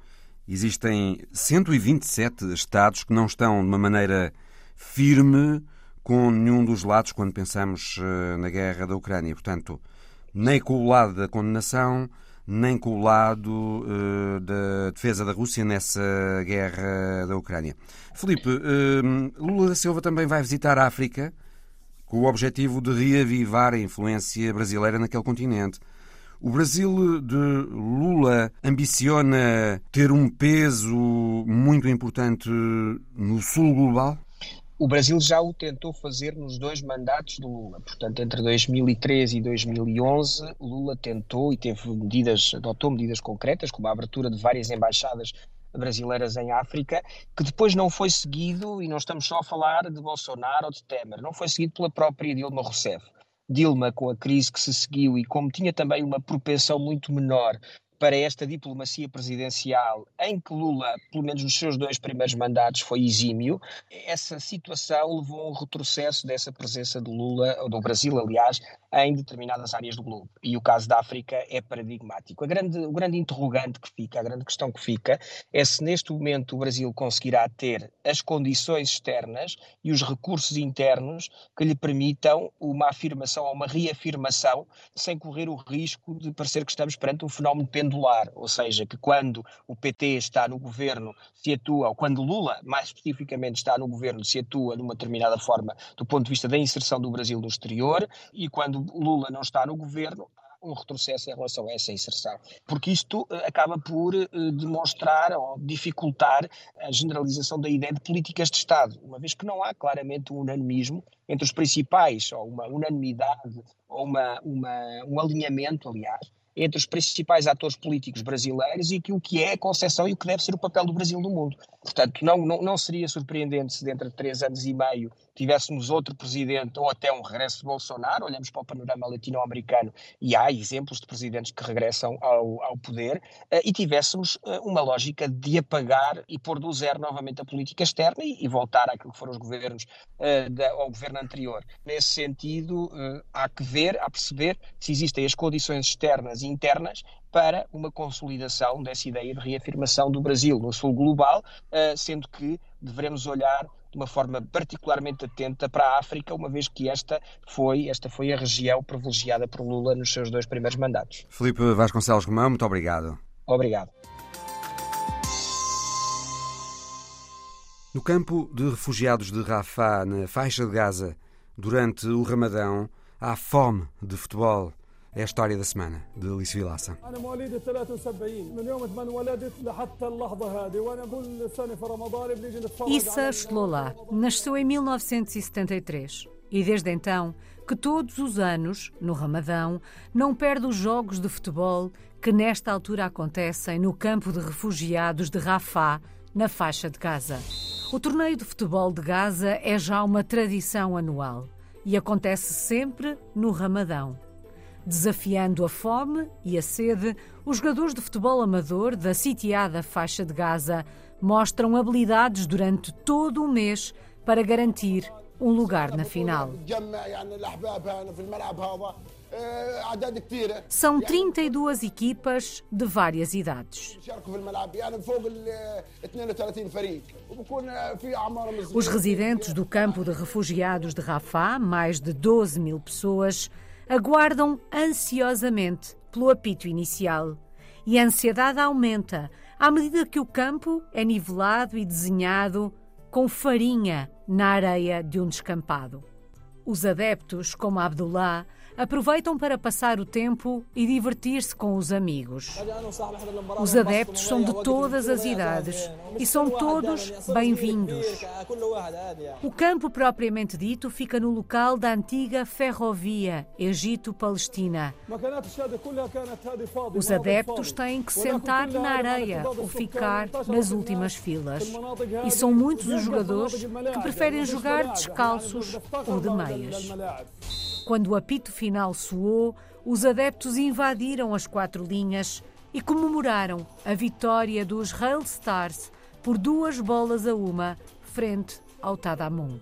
existem 127 Estados que não estão de uma maneira firme com nenhum dos lados quando pensamos eh, na guerra da Ucrânia. Portanto, nem com o lado da condenação, nem com o lado uh, da defesa da Rússia nessa guerra da Ucrânia. Felipe, uh, Lula da Silva também vai visitar a África com o objetivo de reavivar a influência brasileira naquele continente. O Brasil de Lula ambiciona ter um peso muito importante no sul global? O Brasil já o tentou fazer nos dois mandatos do Lula. Portanto, entre 2013 e 2011, Lula tentou e teve medidas, adotou medidas concretas, como a abertura de várias embaixadas brasileiras em África, que depois não foi seguido, e não estamos só a falar de Bolsonaro ou de Temer, não foi seguido pela própria Dilma Rousseff. Dilma, com a crise que se seguiu e como tinha também uma propensão muito menor para esta diplomacia presidencial, em que Lula, pelo menos nos seus dois primeiros mandatos, foi exímio, essa situação levou a um retrocesso dessa presença de Lula, ou do Brasil, aliás, em determinadas áreas do globo. E o caso da África é paradigmático. A grande, o grande interrogante que fica, a grande questão que fica, é se neste momento o Brasil conseguirá ter as condições externas e os recursos internos que lhe permitam uma afirmação ou uma reafirmação sem correr o risco de parecer que estamos perante um fenómeno pendular, ou seja, que quando o PT está no governo se atua, ou quando Lula, mais especificamente, está no governo se atua de uma determinada forma do ponto de vista da inserção do Brasil no exterior e quando Lula não está no governo, um retrocesso em relação a essa inserção, porque isto eh, acaba por eh, demonstrar ou dificultar a generalização da ideia de políticas de Estado, uma vez que não há claramente um unanimismo entre os principais, ou uma unanimidade, ou uma, uma um alinhamento, aliás, entre os principais atores políticos brasileiros e aquilo que é a concepção e o que deve ser o papel do Brasil no mundo. Portanto, não, não, não seria surpreendente se dentro de três anos e meio tivéssemos outro presidente ou até um regresso de Bolsonaro, olhamos para o panorama latino-americano e há exemplos de presidentes que regressam ao, ao poder, uh, e tivéssemos uh, uma lógica de apagar e pôr do zero novamente a política externa e, e voltar àquilo que foram os governos, uh, da, ao governo anterior. Nesse sentido, há que ver, há perceber se existem as condições externas e internas para uma consolidação dessa ideia de reafirmação do Brasil no sul global, sendo que devemos olhar de uma forma particularmente atenta para a África, uma vez que esta foi, esta foi a região privilegiada por Lula nos seus dois primeiros mandatos. Felipe Vasconcelos Romão, muito obrigado. Obrigado. No campo de refugiados de Rafah, na faixa de Gaza, durante o Ramadão, há fome de futebol. É a história da semana, de Alice Vilaça. Issa Shlola nasceu em 1973 e desde então que todos os anos, no Ramadão, não perde os jogos de futebol que nesta altura acontecem no campo de refugiados de Rafah, na faixa de Gaza. O torneio de futebol de Gaza é já uma tradição anual e acontece sempre no Ramadão. Desafiando a fome e a sede, os jogadores de futebol amador da sitiada faixa de Gaza mostram habilidades durante todo o mês para garantir um lugar na final. São 32 equipas de várias idades. Os residentes do campo de refugiados de Rafah, mais de 12 mil pessoas, aguardam ansiosamente pelo apito inicial. E a ansiedade aumenta à medida que o campo é nivelado e desenhado com farinha na areia de um descampado. Os adeptos, como Abdullah, aproveitam para passar o tempo e divertir-se com os amigos. Os adeptos são de todas as idades e são todos bem-vindos. O campo propriamente dito fica no local da antiga ferrovia Egito-Palestina. Os adeptos têm que sentar na areia ou ficar nas últimas filas. E são muitos os jogadores que preferem jogar descalços ou de meias. Quando o apito final soou, os adeptos invadiram as quatro linhas e comemoraram a vitória dos Rail Stars por duas bolas a uma frente ao Tadamun.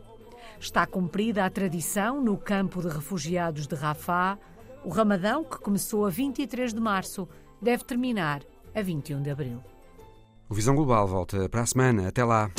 Está cumprida a tradição no campo de refugiados de Rafah. O Ramadão, que começou a 23 de março, deve terminar a 21 de abril. O Visão Global volta para a semana. Até lá.